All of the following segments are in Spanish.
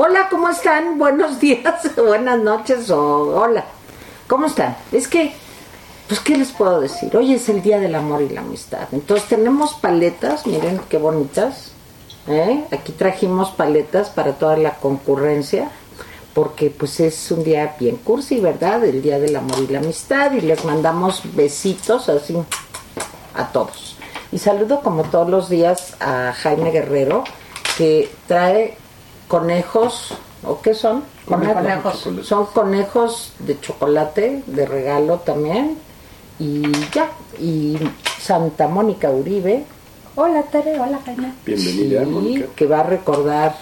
Hola, ¿cómo están? Buenos días, buenas noches o hola. ¿Cómo están? Es que, pues, ¿qué les puedo decir? Hoy es el Día del Amor y la Amistad. Entonces tenemos paletas, miren qué bonitas. ¿eh? Aquí trajimos paletas para toda la concurrencia, porque pues es un día bien cursi, ¿verdad? El Día del Amor y la Amistad. Y les mandamos besitos así a todos. Y saludo como todos los días a Jaime Guerrero, que trae conejos, ¿o qué son? Conejos. Son conejos de chocolate, de regalo también. Y ya, y Santa Mónica Uribe, Hola, Tere. Hola, Jaime. Bienvenida, sí, Mónica. que va a recordar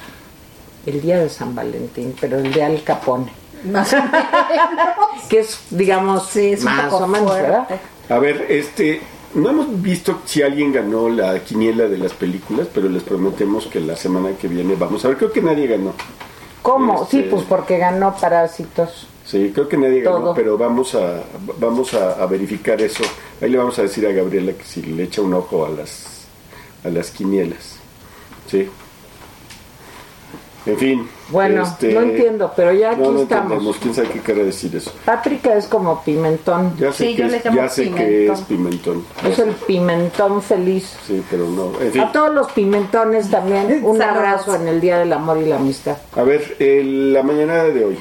el día de San Valentín, pero el de Al Capone, Más o menos. que es, digamos, Sí, es un más poco o menos, fuerte. ¿verdad? A ver, este, no hemos visto si alguien ganó la quiniela de las películas, pero les prometemos que la semana que viene vamos a ver. Creo que nadie ganó. ¿Cómo? Este- Sí, pues porque ganó Parásitos. Sí, creo que nadie ganó, pero vamos a vamos a, a verificar eso. Ahí le vamos a decir a Gabriela que si le echa un ojo a las a las quinielas. Sí. En fin. Bueno, este, no entiendo, pero ya aquí no, no estamos. entendemos. ¿Quién sabe qué quiere decir eso? Páprica es como pimentón. Ya sé, Sí, que, yo es, le llamo ya sé que pimentón. es pimentón. Es el pimentón feliz. Sí, pero no. En fin. A todos los pimentones también, un abrazo en el Día del Amor y la Amistad. A ver, el- la mañana de hoy.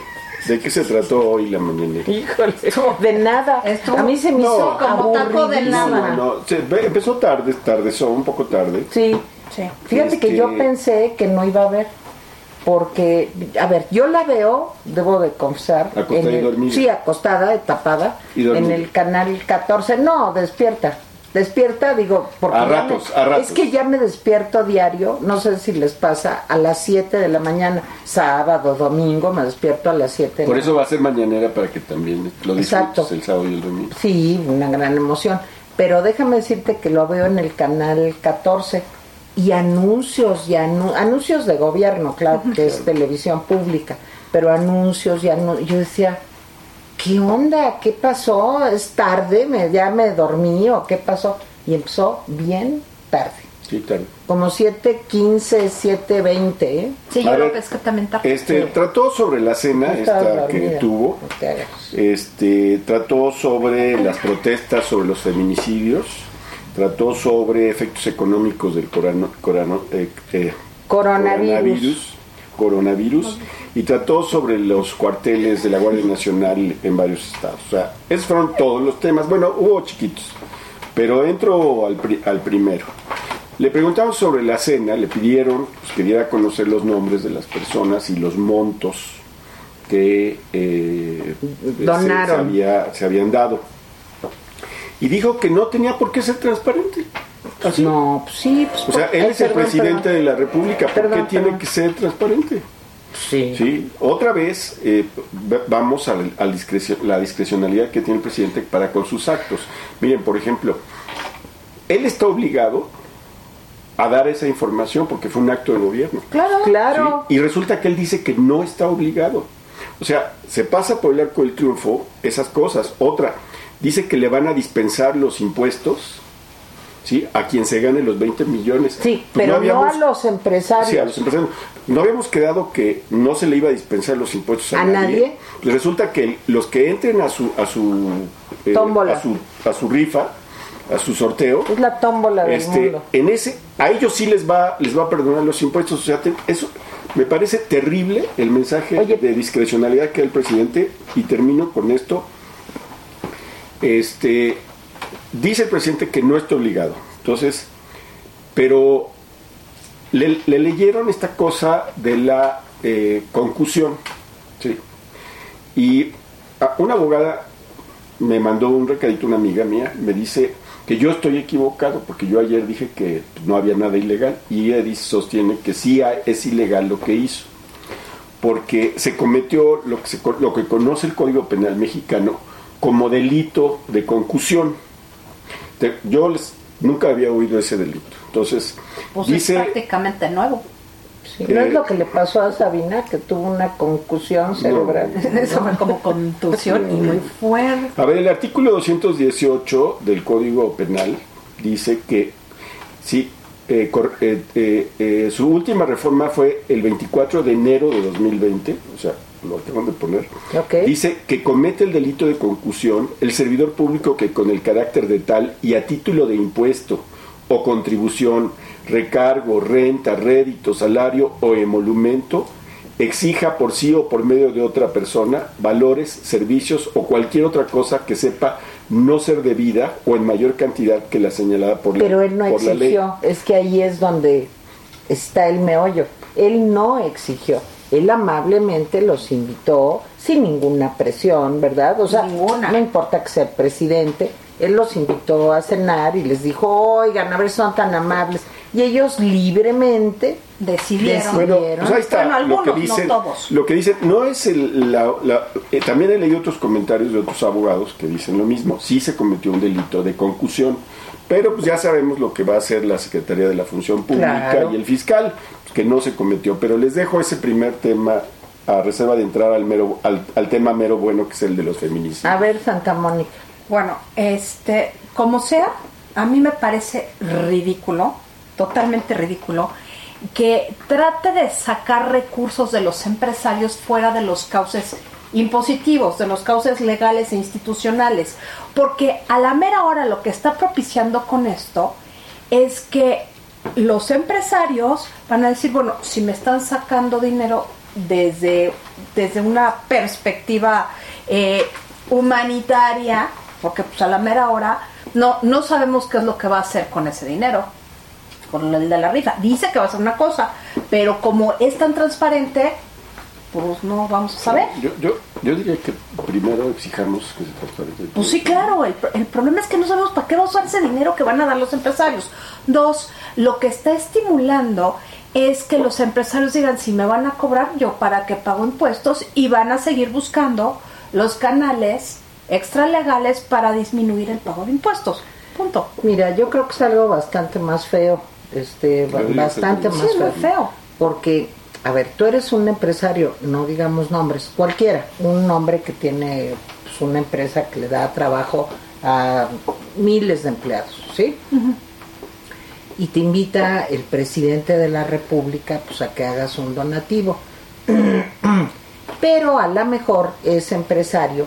¿De qué se trató hoy la mañana? Híjole, de nada. Estuvo A mí se me No. hizo Como taco de nada. No, se- ve- empezó tarde, tardezó, un poco tarde. Sí. Sí. Fíjate que Este- yo pensé que no iba a haber. Porque, a ver, yo la veo, debo de confesar. Acostada en y el-. Sí, acostada, tapada. Y. En el canal 14. No, despierta. Despierta, digo, porque. A ratos, me- a ratos. Es que ya me despierto diario, no sé si les pasa, a las 7 de la mañana. Sábado, domingo, me despierto a las 7 de Por la eso va a ser mañanera para que también lo disfrutes el sábado y el domingo. Sí, una gran emoción. Pero déjame decirte que lo veo en el canal 14 y anuncios y anu- anuncios de gobierno, claro, que es televisión pública, pero anuncios y anuncios. Yo decía, ¿qué onda? ¿Qué pasó? ¿Es tarde? ¿Me, ¿Ya me dormí o qué pasó? Y empezó bien tarde, Sí, tarde. como 7.15, 7.20, ¿eh? Sí, yo pesqué también tarde. Este, Sí. trató sobre la cena esta que tuvo. Este, trató sobre las protestas sobre los feminicidios. Trató sobre efectos económicos del corano- corano- eh, eh, Coronavirus. coronavirus, coronavirus, y trató sobre los cuarteles de la Guardia Nacional en varios estados. O sea, esos fueron todos los temas. Bueno, hubo chiquitos, pero entro al, pri- al primero. Le preguntamos sobre la cena, le pidieron pues, que diera a conocer los nombres de las personas y los montos que eh, se- Donaron. Se, había- se habían dado. Y dijo que no tenía por qué ser transparente. Así. No, pues sí. Pues, O sea, él es el perdón, presidente perdón. de la República, ¿por Perdón, qué tiene que ser transparente? Sí. Sí, otra vez eh, vamos a, la- a la discrecionalidad que tiene el presidente para con sus actos. Miren, por ejemplo, él está obligado a dar esa información porque fue un acto de gobierno. Claro. Claro. ¿sí? Y resulta que él dice que no está obligado. O sea, se pasa por el arco del triunfo esas cosas. Otra, dice que le van a dispensar los impuestos ¿sí? a quien se gane los 20 millones. Sí, Pues pero no, habíamos- a los empresarios. Sí, a los empresarios. No habíamos quedado que no se le iba a dispensar los impuestos a, ¿A nadie? Resulta que los que entren a su a su eh, a su a su rifa, a su sorteo, Es la tómbola del este, mundo. en ese a ellos sí les va les va a perdonar los impuestos, o sea, te- eso me parece terrible el mensaje Oye. de discrecionalidad que da el presidente y termino con esto. Este dice el presidente que no está obligado. Entonces, pero le, le leyeron esta cosa de la eh, concusión. ¿sí? Y una abogada me mandó un recadito, una amiga mía, me dice que yo estoy equivocado, porque yo ayer dije que no había nada ilegal, y ella sostiene que sí es ilegal lo que hizo, porque se cometió lo que, se lo que conoce el Código Penal mexicano como delito de concusión. Yo les- nunca había oído ese delito. Entonces, Pues es dice... prácticamente nuevo. Sí, ¿No eh, es lo que le pasó a Sabina, que tuvo una concusión cerebral? Eso fue como contusión y muy fuerte. A ver, el artículo 218 del Código Penal dice que sí, eh, eh, eh, eh, su última reforma fue el 24 de enero de 2020, o sea, lo acaban de poner. Dice que comete el delito de concusión el servidor público que con el carácter de tal y a título de impuesto o contribución, recargo, renta, rédito, salario o emolumento exija por sí o por medio de otra persona valores, servicios o cualquier otra cosa que sepa no ser debida o en mayor cantidad que la señalada por, la- Pero él no por la ley. exigió, es que ahí es donde está el meollo. Él no exigió, él amablemente los invitó sin ninguna presión, ¿verdad? O sea, Ninguna. no importa que sea el presidente, él los invitó a cenar y les dijo, oigan, a ver, son tan amables. Y ellos libremente Decidieron. Bueno, pues ahí está. Bueno, lo que algunos, no dicen, todos. Lo que dicen, no es el. La, la- eh, también he leído otros comentarios de otros abogados que dicen lo mismo. Sí se cometió un delito de concusión, pero pues ya sabemos lo que va a hacer la Secretaría de la Función Pública Claro. y el fiscal, que no se cometió. Pero les dejo ese primer tema a reserva de entrar al, mero, al, al tema mero bueno, que es el de los feminicidios. A ver, Santa Mónica. Bueno, este, como sea, a mí me parece ridículo, totalmente ridículo, que trate de sacar recursos de los empresarios fuera de los cauces impositivos, de los cauces legales e institucionales, porque a la mera hora lo que está propiciando con esto es que los empresarios van a decir, bueno, si me están sacando dinero desde, desde una perspectiva eh, humanitaria, porque pues a la mera hora no, no sabemos qué es lo que va a hacer con ese dinero, con el de la rifa. Dice que va a hacer una cosa, pero como es tan transparente, pues no vamos a saber. Yo, yo, yo diría que primero exijamos que se transparente. Pues sí, claro, el, el problema es que no sabemos para qué va a usar ese dinero que van a dar los empresarios. Dos, lo que está estimulando es que los empresarios digan, si me van a cobrar yo para que pago impuestos y van a seguir buscando los canales extralegales para disminuir el pago de impuestos. Punto. Mira, yo creo que es algo bastante más feo, este, bastante más Sí, muy feo. feo. Porque, a ver, tú eres un empresario, no digamos nombres, cualquiera, un hombre que tiene pues, una empresa que le da trabajo a miles de empleados, ¿sí? Y te invita el presidente de la República pues, a que hagas un donativo. Pero a lo mejor ese empresario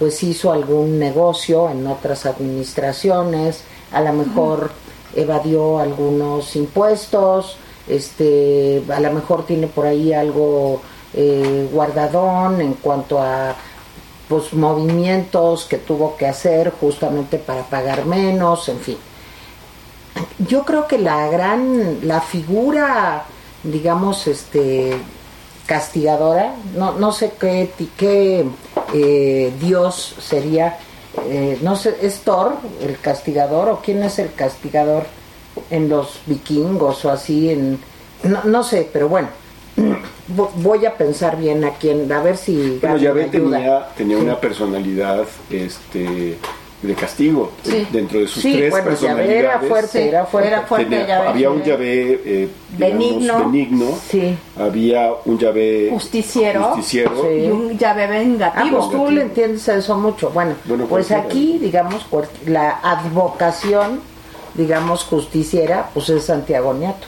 pues hizo algún negocio en otras administraciones, a lo mejor evadió algunos impuestos, este, a lo mejor tiene por ahí algo eh, guardadón en cuanto a pues movimientos que tuvo que hacer justamente para pagar menos, en fin. Yo creo que la gran, la figura, digamos, este, castigadora, no, no sé qué, eh, dios sería, eh, no sé, ¿es Thor el castigador o quién es el castigador en los vikingos o así? En, no, no sé, pero bueno, vo- voy a pensar bien a quién, a ver si Bueno, Yahvé ayuda. tenía, tenía Sí. una personalidad este, de castigo Sí. dentro de sus Sí, tres bueno, Yahvé personalidades. era fuerte, era fuerte. era fuerte. tenía- Yahvé. había un Yahvé eh, Benigno. benigno, Sí. había un Yahvé Justiciero. justiciero, Sí. Y un llave Ah, vengativo. pues tú le entiendes eso mucho. Bueno, Bueno, pues aquí, digamos, la advocación, digamos, justiciera, pues es Santiago Nieto.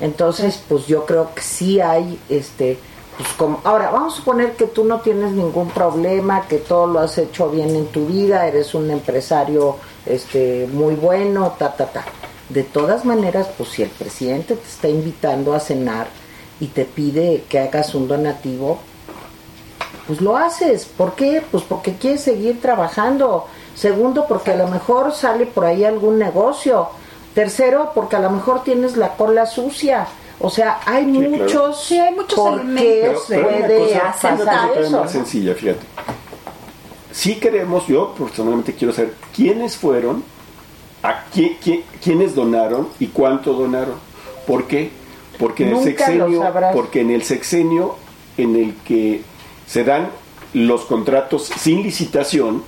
Entonces, pues yo creo que sí hay, este, pues como, ahora vamos a suponer que tú no tienes ningún problema, que todo lo has hecho bien en tu vida, eres un empresario, este, muy bueno, ta, ta, ta. De todas maneras, pues si el presidente te está invitando a cenar y te pide que hagas un donativo, pues lo haces. ¿Por qué? Pues porque quieres seguir trabajando. Segundo, porque a lo mejor sale por ahí algún negocio. Tercero, porque a lo mejor tienes la cola sucia. O sea, hay claro. muchos, Sí, hay muchos por qué elementos Pero, pero puede pasar eso. más sencilla, fíjate. Sí queremos, yo personalmente quiero saber quiénes fueron, a quién, quién- quiénes donaron y cuánto donaron. ¿Por qué? Porque en el sexenio, porque en el sexenio en el que se dan los contratos sin licitación,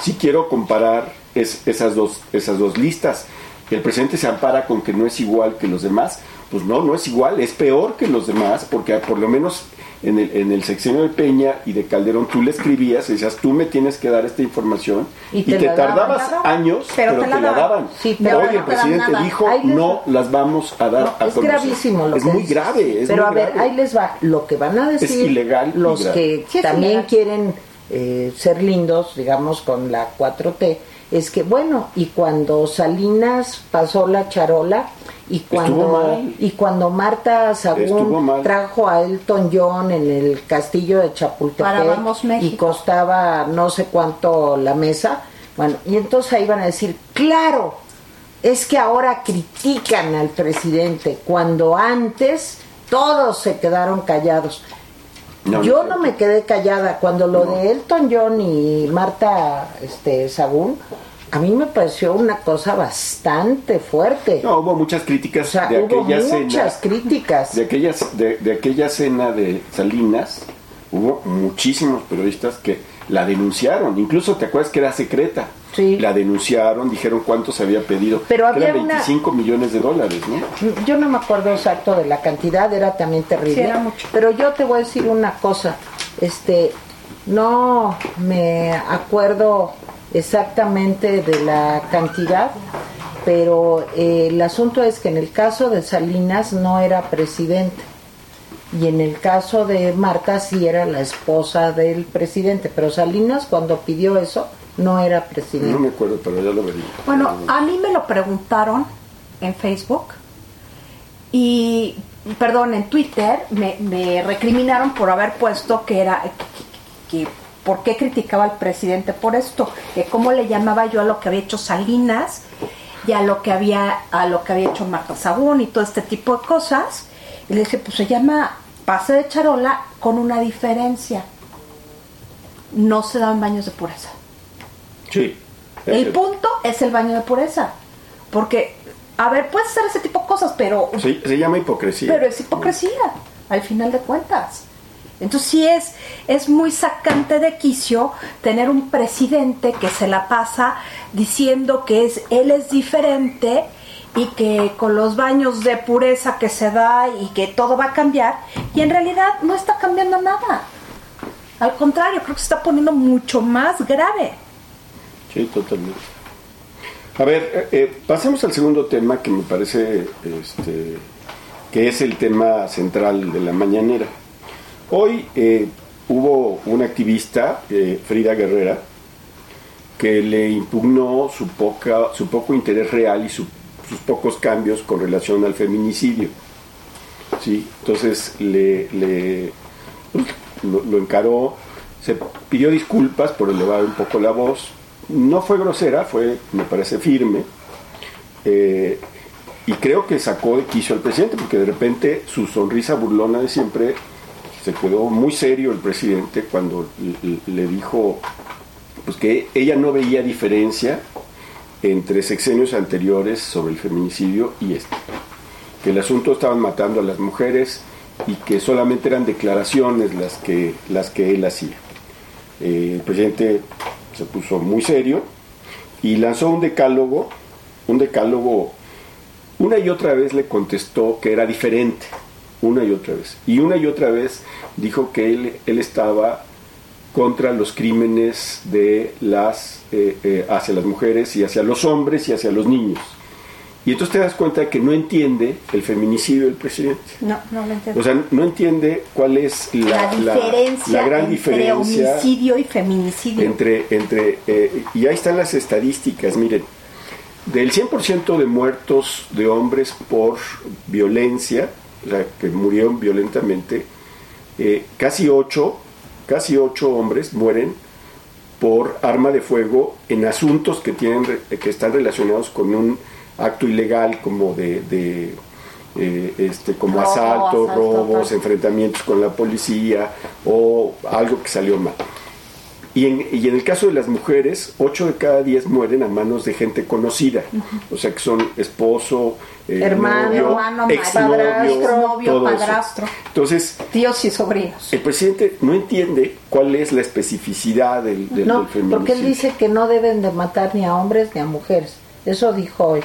si quiero comparar es- esas dos esas dos listas. el presidente se ampara con que no es igual que los demás. Pues no, no es igual, es peor que los demás, porque por lo menos en el, en el sexenio de Peña y de Calderón tú le escribías y decías, tú me tienes que dar esta información y, te, tardabas años, pero, te, la, daban. Hoy el presidente dijo, no las vamos a dar a Es gravísimo lo Es muy grave. pero a ver, ahí les va. Lo que van a decir es ilegal los que también quieren eh, ser lindos, digamos, con la 4T, es que, bueno, y cuando Salinas pasó la charola, y cuando, y cuando Marta Sagún trajo a Elton John en el castillo de Chapultepec y costaba no sé cuánto la mesa, bueno, y entonces ahí van a decir, claro, es que ahora critican al presidente cuando antes todos se quedaron callados. Yo no, me quedé callada cuando lo de Elton John y Marta este Sagún a mí me pareció una cosa bastante fuerte. No, hubo muchas críticas de aquella muchas críticas. De, aquellas, de, aquella cena de Salinas, hubo muchísimos periodistas que la denunciaron. Incluso te acuerdas que era secreta. Sí. La denunciaron, dijeron cuánto se había pedido. Pero había eran 25 millones de dólares, ¿no? Yo no me acuerdo exacto de la cantidad, era también terrible. era mucho. Pero yo te voy a decir una cosa. Este, no me acuerdo exactamente de la cantidad, pero eh, el asunto es que en el caso de Salinas no era presidente y en el caso de Marta sí era la esposa del presidente, pero Salinas cuando pidió eso no era presidente. No me acuerdo, pero ya lo vería. Bueno, a mí me lo preguntaron en Facebook y, perdón, en Twitter me, me recriminaron por haber puesto que era que por qué criticaba al presidente por esto, de cómo le llamaba yo a lo que había hecho Salinas y a lo que había, a lo que había hecho Marta Sagún y todo este tipo de cosas. Y le dije, pues se llama pase de charola con una diferencia. No se daban baños de pureza. Sí. El punto es el baño de pureza. Porque, a ver, puedes hacer ese tipo de cosas, pero... Sí, se llama hipocresía. Pero es hipocresía, al final de cuentas. Entonces sí es, es muy sacante de quicio tener un presidente que se la pasa diciendo que es, él es diferente y que con los baños de pureza que se da y que todo va a cambiar, y en realidad no está cambiando nada. Al contrario, creo que se está poniendo mucho más grave. Sí, totalmente. A ver, eh, eh, pasemos al segundo tema que me parece este, que es el tema central de la mañanera. Hoy eh, hubo una activista, eh, Frida Guerrera, que le impugnó su, poca, su poco interés real y sus pocos cambios con relación al feminicidio. ¿Sí? Entonces le, pues, lo, encaró, se pidió disculpas por elevar un poco la voz. No fue grosera, fue, me parece, firme. Eh, y creo que sacó de quicio al presidente, porque de repente su sonrisa burlona de siempre se quedó muy serio el presidente cuando le dijo pues que ella no veía diferencia entre sexenios anteriores sobre el feminicidio y este. Que el asunto estaban matando a las mujeres y que solamente eran declaraciones las que, las que él hacía. Eh, el presidente se puso muy serio y lanzó un decálogo, un decálogo, una y otra vez le contestó que era diferente, una y otra vez. Y una y otra vez dijo que él, él estaba contra los crímenes de las, eh, eh, hacia las mujeres y hacia los hombres y hacia los niños. Y entonces te das cuenta que no entiende el feminicidio del presidente. No, no lo entiende. O sea, no entiende cuál es la, diferencia gran entre diferencia homicidio y feminicidio. Entre, entre, eh, y ahí están las estadísticas, miren, del 100% de muertos de hombres por violencia, o sea, que murieron violentamente, eh, casi ocho, casi ocho hombres mueren por arma de fuego en asuntos que tienen que están relacionados con un acto ilegal como de, eh, este como asaltos, robos, enfrentamientos con la policía o algo que salió mal. Y en, y en, el caso de las mujeres, 8 de cada 10 mueren a manos de gente conocida. O sea, que son esposo, eh, hermano, hermano, padrastro, padrastro. Entonces, tíos y sobrinos. El presidente no entiende cuál es la especificidad del, del, no, Porque él dice que no deben de matar ni a hombres ni a mujeres. Eso dijo hoy.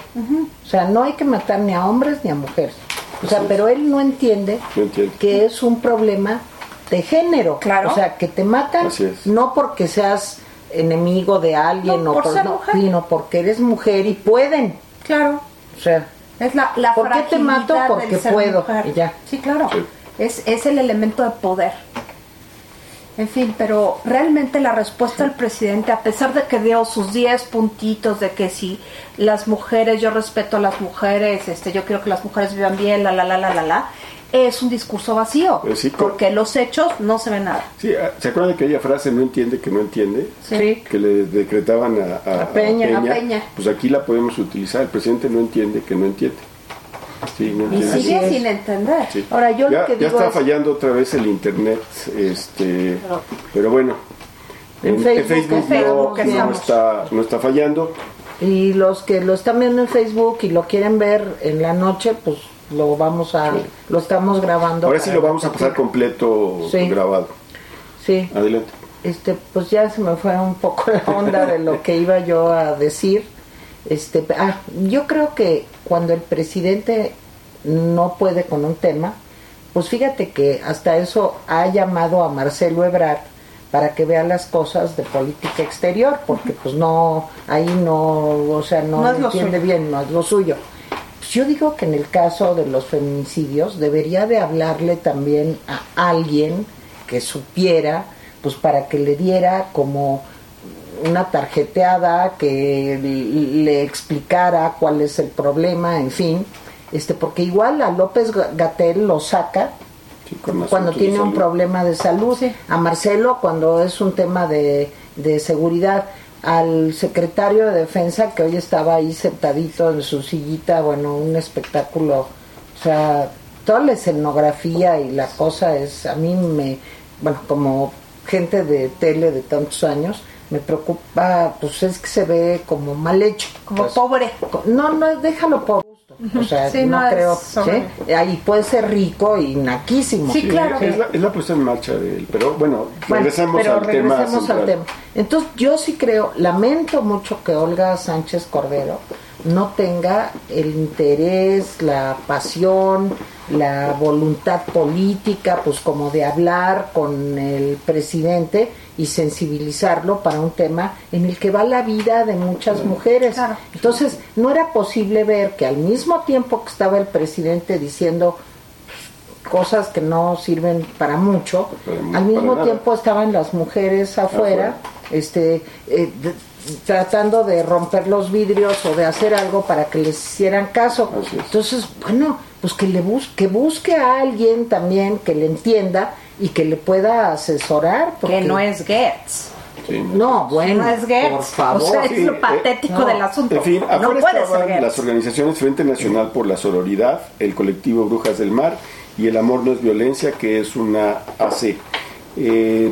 O sea, no hay que matar ni a hombres ni a mujeres. O sea, pero él no entiende, No entiende. que es un problema de género. Claro. O sea, que te matan no porque seas enemigo de alguien No, o por ser mujer. sino porque eres mujer y pueden. Claro. O sea, Es la, la ¿Por qué te mato? fragilidad Porque puedo, y ya. Sí, claro. Sí. Es, es el elemento de poder. En fin, pero realmente la respuesta del presidente, a pesar de que dio sus 10 puntitos de que si las mujeres, yo respeto a las mujeres, este, yo quiero que las mujeres vivan bien, la, la, la, la, la, la, es un discurso vacío. Pues sí, porque los hechos no se ven nada. Sí, ah, ¿se acuerdan de aquella frase no entiende que no entiende? Sí. Que le decretaban a, a- A Peña, a Peña. Pues aquí la podemos utilizar. El presidente no entiende que no entiende. Sí, no Y sigue sin entender. Sí. Ahora, yo ya, lo que ya digo está es- fallando otra vez el internet, este, pero bueno, En en, Facebook, no, está, no está fallando. Y los que lo están viendo en Facebook y lo quieren ver en la noche, pues lo vamos a, lo estamos grabando. Ahora sí lo vamos a pasar completo grabado. Sí, Adelante. este, pues ya se me fue un poco la onda de lo que iba yo a decir. Este, ah, yo creo que cuando el presidente no puede con un tema, pues fíjate que hasta eso ha llamado a Marcelo Ebrard para que vea las cosas de política exterior, porque pues no, ahí no, o sea, no, entiende bien, no es lo suyo. Pues yo digo que en el caso de los feminicidios debería de hablarle también a alguien que supiera, pues para que le diera como una tarjeteada que le explicara cuál es el problema, en fin, este porque igual a López Gatel lo saca Sí, cuando tiene un problema de salud, a Marcelo cuando es un tema de, de seguridad, al secretario de defensa que hoy estaba ahí sentadito en su sillita, bueno, un espectáculo, o sea, toda la escenografía y la cosa es, a mí me, bueno, como gente de tele de tantos años, me preocupa, pues es que se ve como mal hecho. Como Pues, pobre. no, no, déjalo por gusto. O sea, Sí, no, creo. ¿sí? Ahí puede ser rico y naquísimo. Sí, claro. Es la, es la puesta en marcha de él. Pero bueno, Bueno, regresamos pero al tema. regresemos al tema. Entonces, yo sí creo, lamento mucho que Olga Sánchez Cordero no tenga el interés, la pasión, la voluntad política, pues como de hablar con el presidente y sensibilizarlo para un tema en el que va la vida de muchas mujeres. Claro. Entonces, no era posible ver que al mismo tiempo que estaba el presidente diciendo cosas que no sirven para mucho, al mismo nada. tiempo estaban las mujeres afuera, Afuera. Este eh, de- tratando de romper los vidrios o de hacer algo para que les hicieran caso. Entonces, bueno, pues que le busque, que busque a alguien también que le entienda y que le pueda asesorar. Porque, Que no es Goetz. Sí, No, bueno, no es Goetz. por favor. O sea, es Sí, lo eh, patético no. del asunto. En fin, no ser estaban Goetz. las organizaciones Frente Nacional por la Sororidad, el colectivo Brujas del Mar y el Amor no es Violencia, que es una AC. Eh,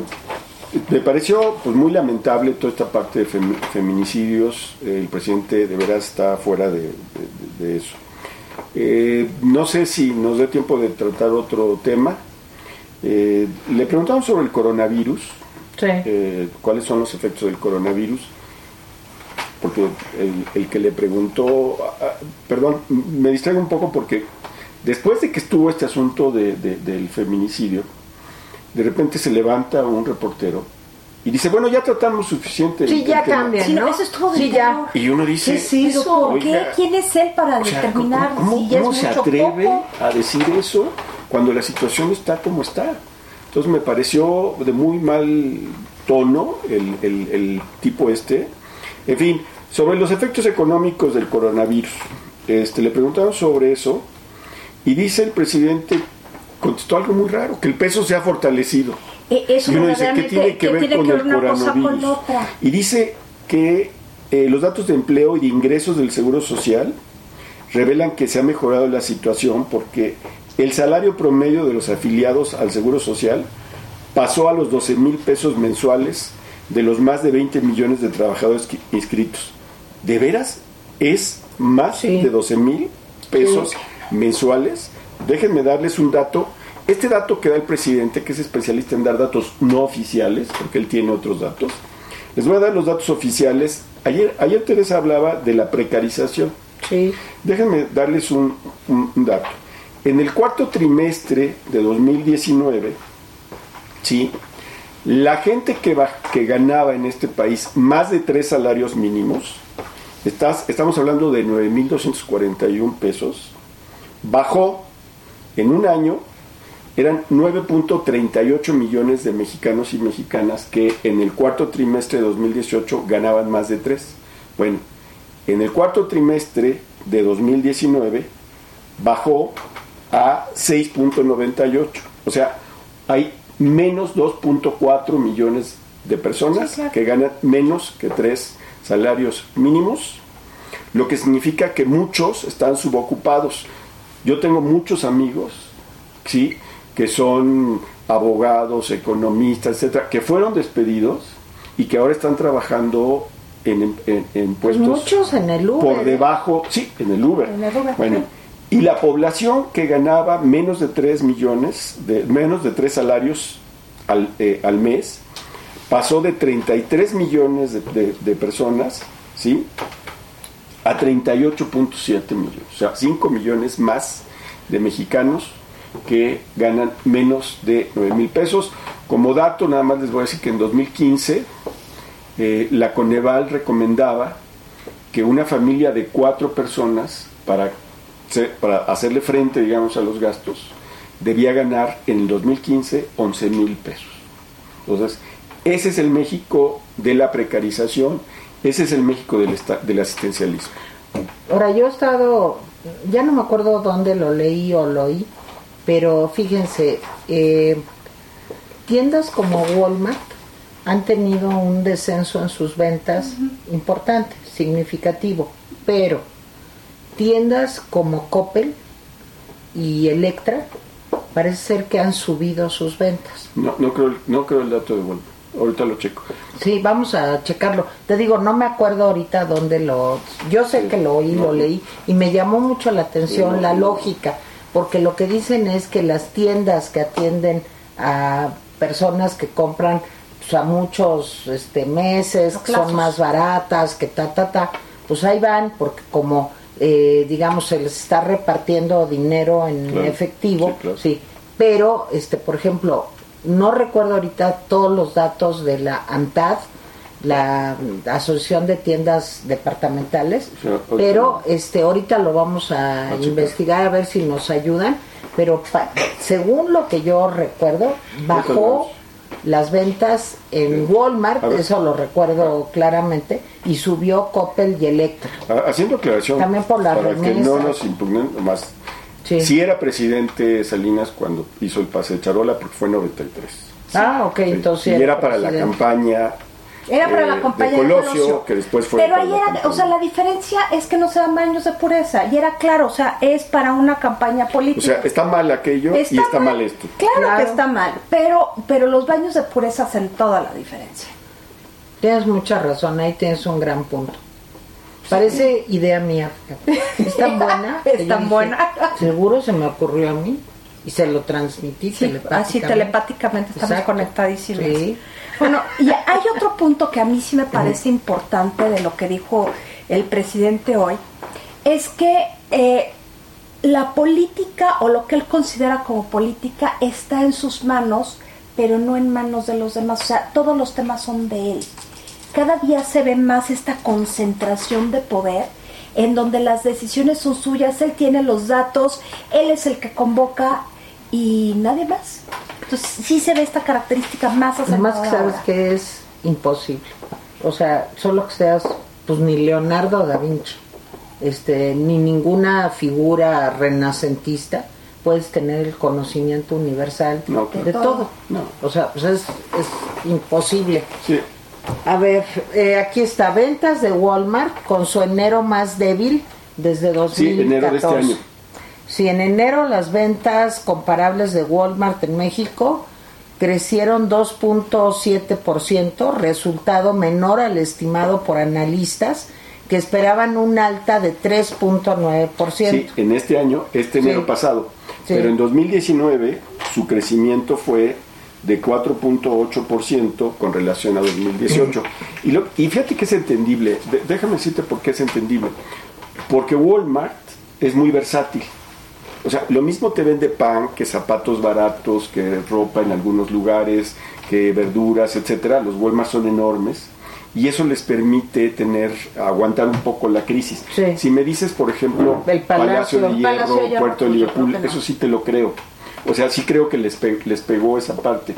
me pareció pues, muy lamentable toda esta parte de femi- feminicidios. El presidente de veras está fuera de, de- de eso. Eh, no sé si nos dé tiempo de tratar otro tema. Eh, le preguntaron sobre el coronavirus. Sí. eh, cuáles son los efectos del coronavirus, porque el, el que le preguntó, ah, ah, perdón, me distraigo un poco porque después de que estuvo este asunto de- del feminicidio, de repente se levanta un reportero y dice, bueno, ya tratamos suficiente. Sí, ya tema". cambian, Sí, no, eso estuvo sí, ya. Y uno dice, ¿Qué es eso? ¿Pero por qué? ¿Quién es él para o sea, determinar ¿cómo, si ya cómo es se mucho atreve poco? a decir eso cuando la situación está como está? Entonces me pareció de muy mal tono el, el- el tipo este. En fin, sobre los efectos económicos del coronavirus. Este, le preguntaron sobre eso y dice el presidente, contestó algo muy raro, que el peso se ha fortalecido. Eh, Eso Y uno dice, ¿qué tiene que ver tiene con que el ver coronavirus? Y dice que eh, los datos de empleo y de ingresos del Seguro Social revelan que se ha mejorado la situación porque el salario promedio de los afiliados al Seguro Social pasó a los 12 mil pesos mensuales de los más de 20 millones de trabajadores inscritos. ¿De veras es más Sí. de 12 mil pesos mensuales? Déjenme darles un dato. Este dato que da el presidente, que es especialista en dar datos no oficiales, porque él tiene otros datos, les voy a dar los datos oficiales ayer, ayer Teresa hablaba de la precarización. Sí. Déjenme darles un, un- un dato. En el cuarto trimestre de 2019, ¿sí? la gente que, ba- que ganaba en este país más de tres salarios mínimos, estás, estamos hablando de 9.241 pesos, bajó en un año, eran 9.38 millones de mexicanos y mexicanas que en el cuarto trimestre de 2018 ganaban más de tres. Bueno, en el cuarto trimestre de 2019 bajó a 6.98. O sea, hay menos 2.4 millones de personas Sí, claro. que ganan menos que tres salarios mínimos, lo que significa que muchos están subocupados. Yo tengo muchos amigos, ¿sí? que son abogados, economistas, etcétera, que fueron despedidos y que ahora están trabajando en, en- en Pues puestos muchos en el Uber. por debajo, sí, en el Uber. En el Uber, Bueno, y la población que ganaba menos de 3 millones, de, menos de 3 salarios al, eh, al mes, pasó de 33 millones de, de- de personas, ¿sí? A 38.7 millones, o sea, 5 millones más de mexicanos que ganan menos de 9 mil pesos. Como dato, nada más les voy a decir que en 2015 eh, la Coneval recomendaba que una familia de cuatro personas, para, para hacerle frente, digamos, a los gastos, debía ganar en el 2015 11 mil pesos. Entonces, ese es el México de la precarización, ese es el México del, del asistencialismo. Ahora, yo he estado, ya no me acuerdo dónde lo leí o lo oí, pero fíjense, eh, tiendas como Walmart han tenido un descenso en sus ventas importante, significativo, pero tiendas como Coppel y Electra parece ser que han subido sus ventas. No, no, creo, no creo el dato de Walmart, ahorita lo checo. Sí, vamos a checarlo. Te digo, no me acuerdo ahorita dónde lo... Yo sé Sí, que lo oí, no. lo leí y me llamó mucho la atención Sí, no, la no. lógica, porque lo que dicen es que las tiendas que atienden a personas que compran pues, a muchos este, meses, que son más baratas, que ta, ta, ta, pues ahí van, porque como, eh, digamos, se les está repartiendo dinero en Claro. efectivo, Sí, claro. sí, pero, este, por ejemplo, no recuerdo ahorita todos los datos de la ANTAD, la Asociación de Tiendas Departamentales, O sea, ahorita- pero este ahorita lo vamos a, A checar. investigar a ver si nos ayudan, pero pa- según lo que yo recuerdo, bajó las ventas en Walmart, eso lo recuerdo claramente, y subió Coppel y Electra. Ha- Haciendo aclaración También por la para que no nos impugnen más. Sí. Sí era presidente Salinas cuando hizo el pase de Charola porque fue en 93. Ah, ok, Sí. entonces... y era para la campaña Era para eh, la compañía de de Colosio, que después fue Pero ahí era, o sea, la diferencia es que no se dan baños de pureza. Y era claro, o sea, es para una campaña O política. sea, está mal aquello y está mal, esto. Claro, Claro. que está mal, pero, pero los baños de pureza hacen toda la diferencia. Tienes mucha razón, ahí tienes un gran punto. Parece idea mía. Es tan buena. Es tan buena. Seguro se me ocurrió a mí y se lo transmití Sí, así telepáticamente estamos Exacto. conectadísimos. Sí. Bueno, y hay otro punto que a mí sí me parece importante de lo que dijo el presidente hoy, es que eh, la política o lo que él considera como política está en sus manos, pero no en manos de los demás. O sea, todos los temas son de él. Cada día se ve más esta concentración de poder en donde las decisiones son suyas, él tiene los datos, él es el que convoca y nadie más. Entonces sí se ve esta característica más Además acentuada que sabes que es imposible. O sea, solo que seas, pues ni Leonardo da Vinci, este, ni ninguna figura renacentista, puedes tener el conocimiento universal No, claro. de todo. No. O sea, pues es, es imposible. Sí. A ver, eh, aquí está, ventas de Walmart con su enero más débil desde 2014. Sí, enero de este año. Sí, en enero las ventas comparables de Walmart en México crecieron 2.7%, resultado menor al estimado por analistas que esperaban un alta de 3.9%. Sí, en este año, este Sí. enero pasado. Sí. Pero en 2019 su crecimiento fue de 4.8% con relación a 2018. Y, lo, y fíjate que es entendible, de- déjame decirte por qué es entendible. Porque Walmart es muy versátil. O sea, lo mismo te vende pan que zapatos baratos, que ropa en algunos lugares, que verduras, etcétera. Los Walmart son enormes y eso les permite tener aguantar un poco la crisis. Sí. Si me dices, por ejemplo, El Palacio, de Hierro, Palacio Puerto de pues, Liverpool, eso sí te lo creo. O sea, sí creo que les, les pegó esa parte.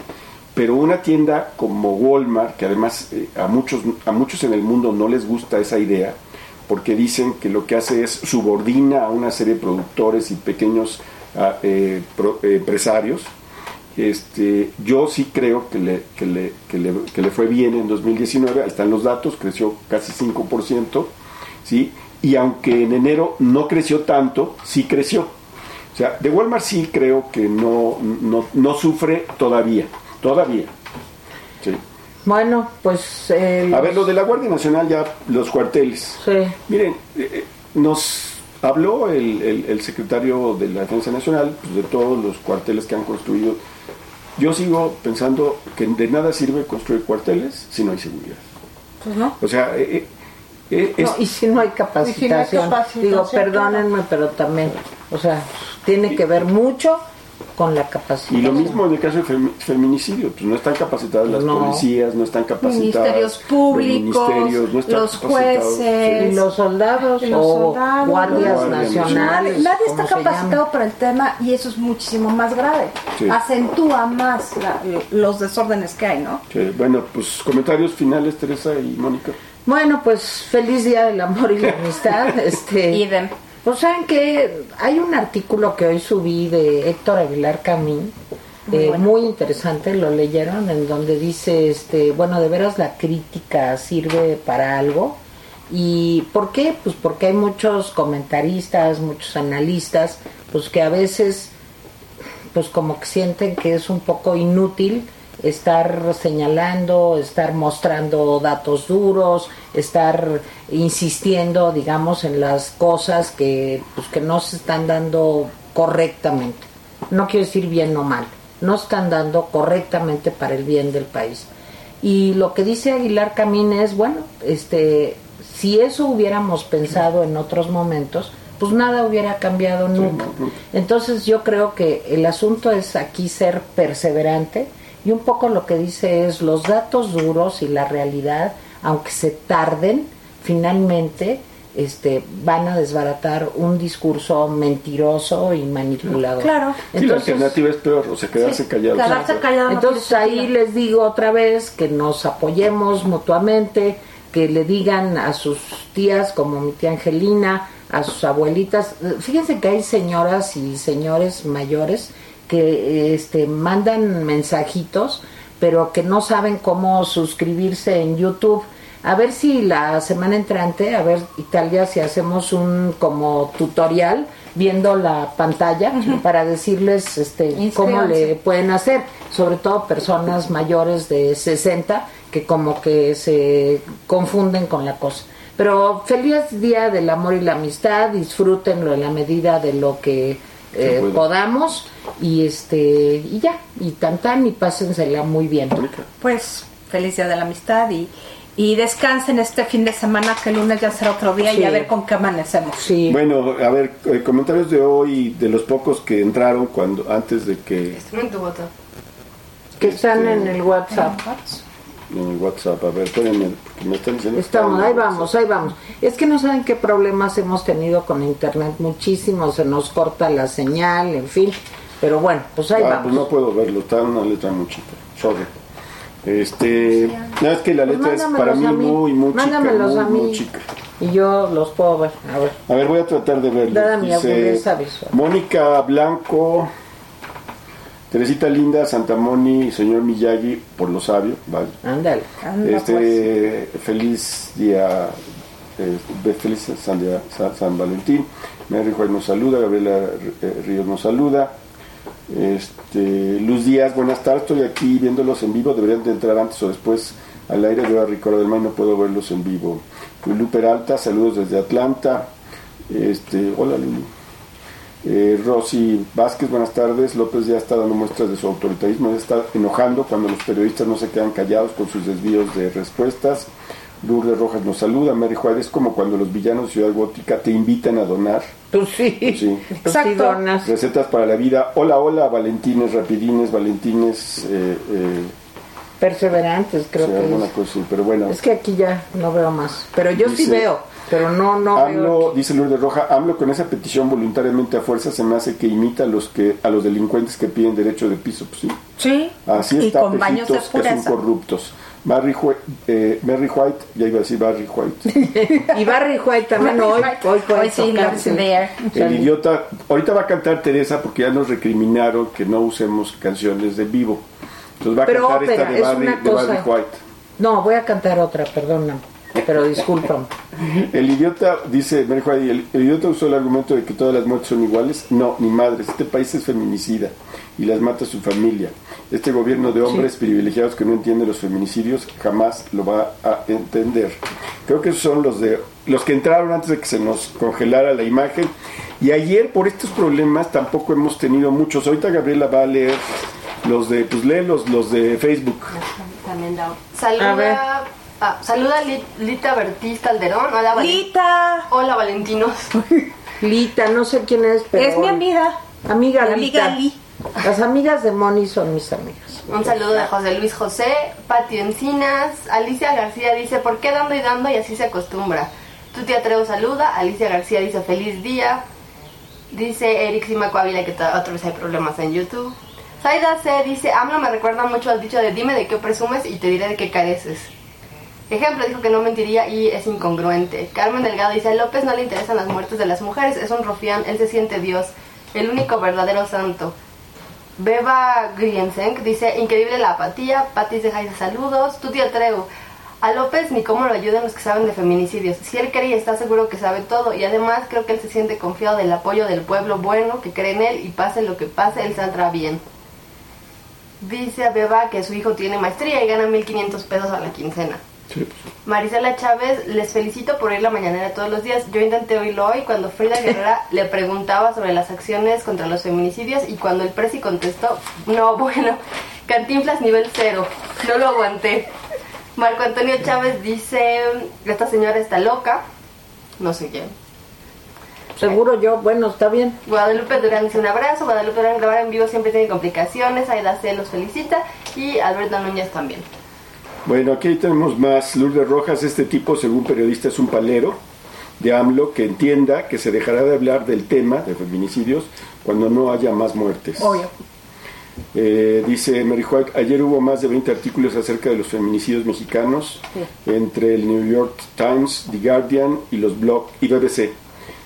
Pero una tienda como Walmart, que además eh, a, muchos, a muchos en el mundo no les gusta esa idea, porque dicen que lo que hace es subordina a una serie de productores y pequeños ah, eh, pro- eh, empresarios. Este, yo sí creo que le, que, le, que, le, que le fue bien en 2019, ahí están los datos, creció casi 5%, ¿sí? y aunque en enero no creció tanto, sí creció. O sea, de Walmart sí creo que no, no, no sufre todavía, todavía. Sí. Bueno, pues... eh, A ver, lo de la Guardia Nacional ya, los cuarteles. Sí. Miren, eh, eh, nos habló el, el- el secretario de la Defensa Nacional pues, de todos los cuarteles que han construido. Yo sigo pensando que de nada sirve construir cuarteles si no hay seguridad. Pues no. O sea, eh, eh, es- No, y si no hay capacitación, capacitación, digo, perdónenme, pero también, o sea, tiene que ver mucho con la capacitación. y lo mismo en el caso de femi- feminicidio, pues no están capacitadas las No. policías, no están capacitadas Ministerios públicos, los ministerios, no están los jueces, Y los soldados los o soldados, guardias Guardia nacionales. Nadie, está capacitado para el tema y eso es muchísimo más grave. Sí. Acentúa más la- los desórdenes que hay, ¿no? Sí, bueno, pues comentarios finales, Teresa y Mónica. Bueno, pues feliz día del amor y la amistad. este, Idem. Pues saben que hay un artículo que hoy subí de Héctor Aguilar Camín, Muy eh, bueno. muy interesante, lo leyeron, en donde dice, este, bueno, de veras la crítica sirve para algo. ¿Y por qué? Pues porque hay muchos comentaristas, muchos analistas, pues que a veces pues como que sienten que es un poco inútil estar señalando, estar mostrando datos duros, estar insistiendo, digamos, en las cosas que pues que no se están dando correctamente. No quiero decir bien o mal, no están dando correctamente para el bien del país. Y lo que dice Aguilar Camín es, bueno, este, si eso hubiéramos pensado en otros momentos, pues nada hubiera cambiado nunca. Entonces yo creo que el asunto es aquí ser perseverante y un poco lo que dice es los datos duros y la realidad, aunque se tarden, finalmente este, van a desbaratar un discurso mentiroso y manipulador. Claro. Sí, la alternativa es peor, o sea, quedarse Sí, callados. quedarse callado no Entonces ahí les digo otra vez que nos apoyemos mutuamente, que le digan a sus tías como mi tía Angelina, a sus abuelitas. Fíjense que hay señoras y señores mayores que este mandan mensajitos, pero que no saben cómo suscribirse en YouTube. A ver si la semana entrante, a ver Italia, si hacemos un como tutorial viendo la pantalla para decirles este cómo le pueden hacer, sobre todo personas mayores de 60 que como que se confunden con la cosa. Pero feliz día del amor y la amistad, disfrútenlo en la medida de lo que eh, podamos y este y ya, y tan tan y pásensela muy bien. Pues feliz día de la amistad y, y descansen este fin de semana que el lunes ya será otro día Sí. y a ver con qué amanecemos. Sí. Bueno, a ver, eh, comentarios de hoy, de los pocos que entraron cuando antes de que que están en el WhatsApp. En el WhatsApp, a ver, espérenme, me están diciendo. Estamos, ahí vamos, ahí vamos. Es que no saben qué problemas hemos tenido con internet, muchísimo, se nos corta la señal, en fin. Pero bueno, pues ahí Ah, vamos. pues no puedo verlo, está una letra muy chica. Sorry. Este, no, es que la Pues letra es para mí muy, muy chica, mándamelos muy, a mí. muy chica. Y yo los puedo ver. A ver. A ver, voy a tratar de verlo. Mónica Blanco, Teresita Linda, Santa Moni, señor Miyagi, por lo sabio, vale. Ándale. Anda, pues. Este, feliz día, eh, feliz San, día- San, San Valentín. Mary Juárez nos saluda, Gabriela eh, Ríos nos saluda. Este, Luz Díaz, buenas tardes, estoy aquí viéndolos en vivo, deberían de entrar antes o después al aire, veo a Ricardo del Mar y no puedo verlos en vivo. Lulu Peralta, saludos desde Atlanta. Este, hola Lulu. Eh, Rosy Vázquez, buenas tardes. López ya está dando muestras de su autoritarismo, ya está enojando cuando los periodistas no se quedan callados con sus desvíos de respuestas. Lourdes Rojas nos saluda. Mary Juárez, como cuando los villanos de Ciudad Gótica te invitan a donar. Tú sí. Sí. Exacto. donas. Recetas para la vida. Hola, hola, Valentines, Rapidines, Valentines, eh, eh, Perseverantes, creo sí, que es. cosa así, pero bueno. Es que aquí ya no veo más. Pero yo sí veo, pero no, no AMLO, dice Lourdes Roja, AMLO con esa petición voluntariamente a fuerza se me hace que imita a los que a los delincuentes que piden derecho de piso, pues sí. Sí. Así y está, con baños de que son corruptos. Barry, Jue- eh, Barry White, ya iba a decir Barry White. Y Barry White también hoy, hoy Hoy sí. El idiota, ahorita va a cantar Teresa porque ya nos recriminaron que no usemos canciones de vivo. Entonces va a Pero cantar esta ópera, de es Barry, de Barry White. No, voy a cantar otra, perdóname. Pero discúlpame. El idiota, dice White, el, el idiota usó el argumento de que todas las muertes son iguales. No, ni madres, este país es feminicida y las mata su familia. Este gobierno de hombres privilegiados que no entiende los feminicidios jamás lo va a entender. Creo que esos son los de los que entraron antes de que se nos congelara la imagen. Y ayer por estos problemas tampoco hemos tenido muchos. Ahorita Gabriela va a leer los de, pues lee los, los de Facebook. También da. A ver. Saluda, ah, saluda Li- Lita Bertiz Calderón. Hola, Valen- Lita. Hola, Valentinos. Lita, no sé quién es, pero. Es mi amiga. Amiga Mi amiga Lita. Li. Las amigas de Moni son mis amigas. Un saludo de José Luis José, Pati Encinas, Alicia García dice, ¿por qué dando y dando y así se acostumbra? Tu tía Treu saluda, Alicia García dice, feliz día. Dice Eric Sima Coavila que otra vez hay problemas en YouTube. Zaida C dice, AMLO me recuerda mucho al dicho de dime de qué presumes y te diré de qué careces. Ejemplo, dijo que no mentiría y es incongruente. Carmen Delgado dice, a López no le interesan las muertes de las mujeres, es un rufián, él se siente Dios, el único verdadero santo. Beba Griensenk dice, increíble la apatía, Patis de Jaime, saludos. Tu tía Treu, a López ni cómo lo ayudan los que saben de feminicidios. Si él cree y está seguro que sabe todo y además creo que él se siente confiado del apoyo del pueblo bueno que cree en él y pase lo que pase, él saldrá bien. Dice a Beba que su hijo tiene maestría y gana 1.500 pesos a la quincena. Marisela Chávez, les felicito por ir la mañanera todos los días. Yo intenté oírlo hoy cuando Frida Guerrera le preguntaba sobre las acciones contra los feminicidios y cuando el presi contestó, no, bueno, cantinflas nivel cero, no lo aguanté. Marco Antonio Chávez dice, esta señora está loca, no sé quién. Seguro yo, bueno, está bien. Guadalupe Durán dice un abrazo, Guadalupe Durán grabar en vivo siempre tiene complicaciones, Aida C los felicita y Alberto Núñez también. Bueno, aquí tenemos más. Lourdes Rojas, este tipo, según periodista, es un palero de AMLO que entienda que se dejará de hablar del tema de feminicidios cuando no haya más muertes. Obvio. Eh, dice Mary White, ayer hubo más de 20 artículos acerca de los feminicidios mexicanos entre el New York Times, The Guardian y los blogs y BBC.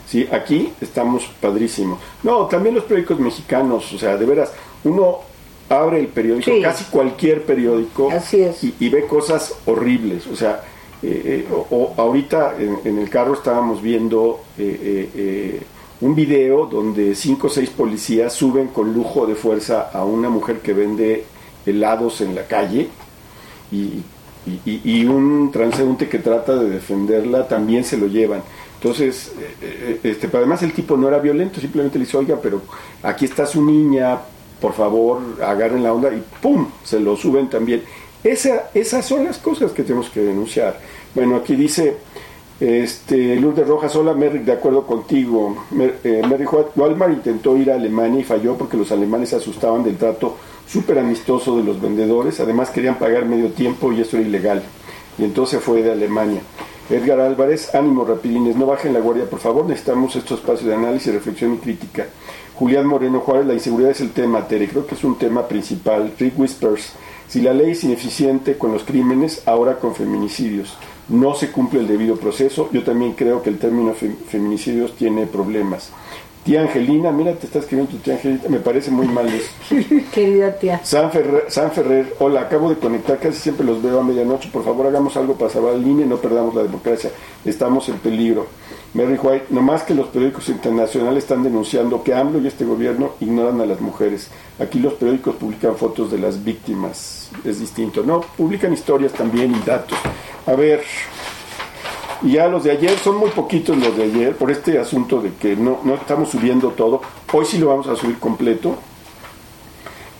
Sí, aquí estamos padrísimo. No, también los periódicos mexicanos, o sea, de veras, uno abre el periódico, Sí. casi cualquier periódico, Así es. Y, y ve cosas horribles. O sea, eh, eh, o- o ahorita en, en el carro estábamos viendo eh, un video donde cinco o seis policías suben con lujo de fuerza a una mujer que vende helados en la calle y, y- y- y un transeúnte que trata de defenderla también se lo llevan. Entonces, este, pero además el tipo no era violento, simplemente le dice, oiga, pero aquí está su niña, por favor, agarren la onda y ¡pum! Se lo suben también. Esa, esas son las cosas que tenemos que denunciar. Bueno, aquí dice este, Lourdes Rojas, hola Merrick, de acuerdo contigo. Mer, eh, Merrick Walmart intentó ir a Alemania y falló porque los alemanes se asustaban del trato súper amistoso de los vendedores. Además querían pagar medio tiempo y eso era ilegal. Y entonces fue de Alemania. Edgar Álvarez, ánimo rapidines, no bajen la guardia, por favor, necesitamos estos espacios de análisis, reflexión y crítica. Julián Moreno Juárez, la inseguridad es el tema, Tere, creo que es un tema principal. Rick Whispers, si la ley es ineficiente con los crímenes, ahora con feminicidios, no se cumple el debido proceso, yo también creo que el término fem- feminicidios tiene problemas. Tía Angelina, mira, te está escribiendo tu tía Angelina, me parece muy mal eso. Querida tía. San Ferrer, San Ferrer, hola, acabo de conectar, casi siempre los veo a medianoche. Por favor, hagamos algo para salvar el INE, no perdamos la democracia. Estamos en peligro. Mary White, nomás que los periódicos internacionales están denunciando que AMLO y este gobierno ignoran a las mujeres. Aquí los periódicos publican fotos de las víctimas. Es distinto. No, publican historias también y datos. A ver, Y ya los de ayer, son muy poquitos los de ayer, por este asunto de que no, no estamos subiendo todo. Hoy sí lo vamos a subir completo.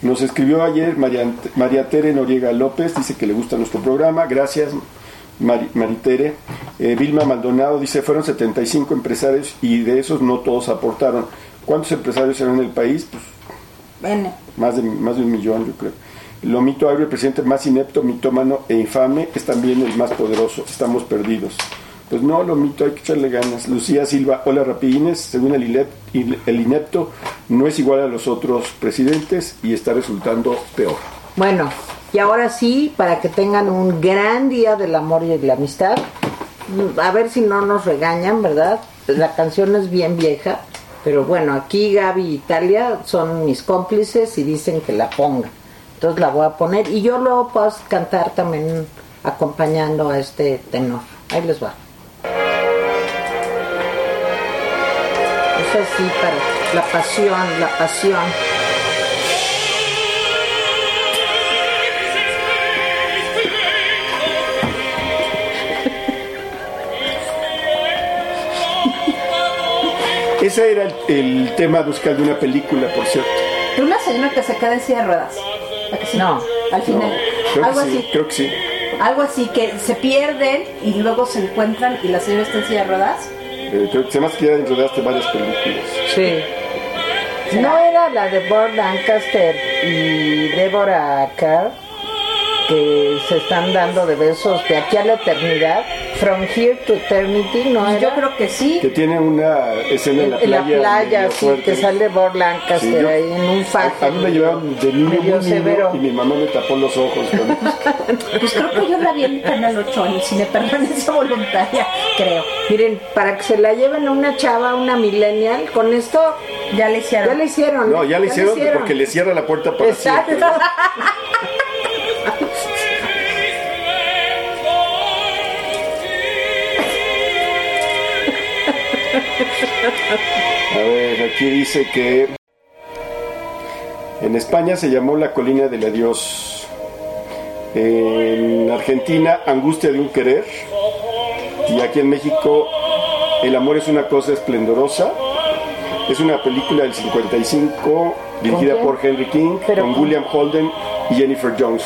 Nos escribió ayer María, María Tere Noriega López, dice que le gusta nuestro programa. Gracias, Maritere. Eh, Vilma Maldonado dice, fueron 75 empresarios y de esos no todos aportaron. ¿Cuántos empresarios eran en el país? Pues Bueno, más de, más de un millón, yo creo. Lomito Agrio, el presidente más inepto, mitómano e infame, es también el más poderoso. Estamos perdidos. Pues no, Lomito, hay que echarle ganas. Lucía Silva, hola rapidines. Según el, ilep- el inepto, no es igual a los otros presidentes y está resultando peor. Bueno, y ahora sí, para que tengan un gran día del amor y de la amistad, a ver si no nos regañan, ¿verdad? La canción es bien vieja, pero bueno, aquí Gaby y Italia son mis cómplices y dicen que la ponga. Entonces la voy a poner y yo luego puedo cantar también acompañando a este tenor. Ahí les va. Es así para la pasión, la pasión. Ese era el, el tema musical de una película, por cierto. de una señora que se queda en silla de ruedas. ¿A que sí? No. Al final. Creo Algo que sí, así. creo que sí. Algo así que se pierden y luego se encuentran y la señora está en silla de ruedas. Eh, creo que se hace que ya enredaste varias películas. Sí. ¿No era la de Bob Lancaster y Deborah Carr que se están dando de besos de aquí a la eternidad? From here to eternity, ¿no era? Yo creo que sí. Que tiene una escena en la en playa. la playa, sí, fuerte. que sale Bob Lancaster Sí, yo- ahí en un faje. A, mí me llevaron de niño muy niño y mi mamá me tapó los ojos. con- Pues creo que yo la vi en Canal 8 en el Cine Permanencia Voluntaria, creo. Miren, para que se la lleven a una chava, una millennial, con esto Ya le hicieron. ya le hicieron. No, ya le hicieron porque le cierra la puerta para Exacto. A ver, aquí dice que en España se llamó la colina del adiós. En Argentina, angustia de un querer. Y aquí en México, el amor es una cosa esplendorosa. Es una película del 55 dirigida por Henry King, con- William Holden y Jennifer Jones.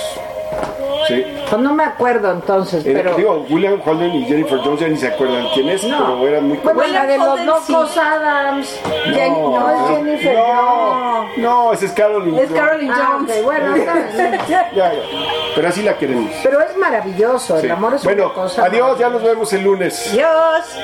Sí. Pues no me acuerdo entonces, Eh, pero... Digo, William Holden y Jennifer Jones ya ni se acuerdan quién es, pero eran muy Bueno, la de los locos sí. Adams. No, Jen- no, es Jennifer no, Jones. no, esa es Carolyn. Es no. Carolyn Ah, Jones. ok, bueno, Ya, ya. Pero así la queremos. pero es maravilloso, el Sí. amor es bueno, una cosa. adiós, ya nos vemos el lunes. Adiós.